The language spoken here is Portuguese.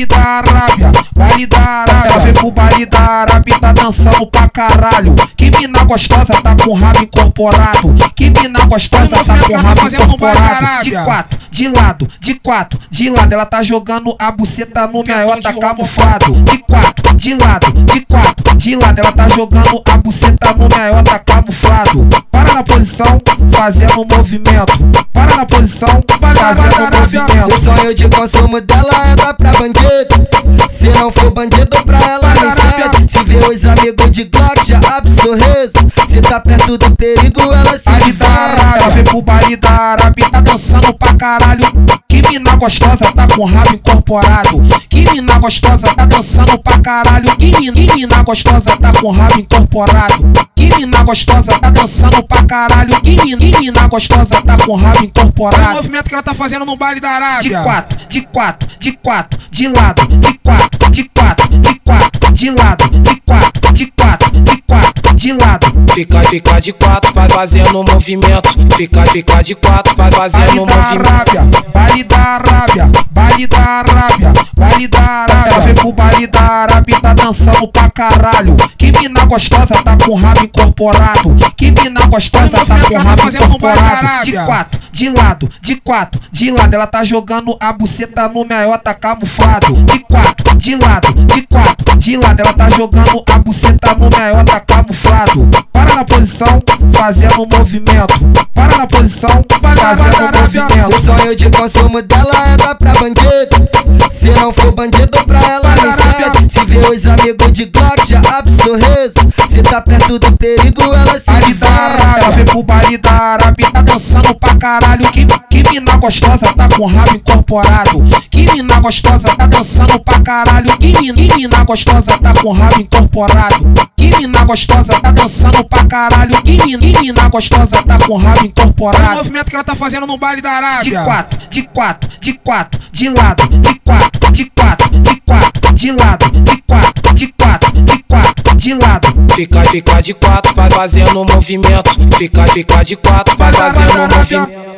baile da Arábia, baile da Arábia. Ela vem pro baile da Arábia e tá dançando pra caralho. Que mina gostosa tá com o rabo incorporado. Que mina gostosa tá com o rabo incorporado. De quatro, de lado, de quatro, de lado. Ela tá jogando a buceta no meiota camuflado. De quatro, de lado, de quatro, de lado. Ela tá jogando a buceta no meiota camuflado. Para na posição, fazendo movimento. Para na posição, fazendo movimento. O sonho de consumo dela é dar pra bandido. For bandido, pra ela serve. Se vê os amigos de Glock, já abre sorriso. Se tá perto do perigo, ela se Baile da Arábia, vem pro baile da Arábia tá dançando pra caralho. Que mina gostosa tá com o rabo incorporado. Que mina gostosa tá dançando pra caralho. Que mina, que mina gostosa tá com o rabo incorporado. Que mina gostosa tá dançando pra caralho. Que mina, que mina gostosa tá com o rabo Olha o incorporado. movimento que ela tá fazendo no baile da Arábia. De quatro, de quatro, de quatro, de lado, de quatro, de quatro, de quatro, de lado, de quatro, de quatro, de quatro, de lado. Fica, fica de quatro, faz fazendo movimento. Fica, fica de quatro, faz fazendo Baile da movimento. Arábia, baile da Arábia, baile da Arábia, baile da Arábia. Ela vem pro baile da Arábia tá dançando pra caralho. Que mina gostosa tá com o rabo incorporado. Que mina gostosa o tá com o tá rabo incorporado. De quatro, de lado, de quatro, de lado. Ela tá jogando a buceta no meiota camuflado. De quatro, de lado, de quatro, de lado. Ela tá jogando a buceta no meiota camuflado. Para na posição, fazendo movimento. Para na posição, fazendo O movimento. sonho de consumo dela não for bandido, pra ela não serve. Se vê os amigos de Glock, já abre sorriso. Se tá perto do perigo, ela se Arábia, ela vem pro baile da Arábia tá dançando pra caralho. Que, que mina gostosa tá com rabo incorporado. Que mina gostosa tá dançando pra caralho. Que mina, que mina gostosa tá com rabo incorporado. Que mina gostosa tá dançando pra caralho. Que mina, que mina gostosa tá com rabo Olha o incorporado. movimento que ela tá fazendo no baile da De Arábia. quatro, de quatro, de quatro, de lado, Fica, fica de quatro, faz fazendo movimento. Fica, fica de quatro, faz fazendo movimento.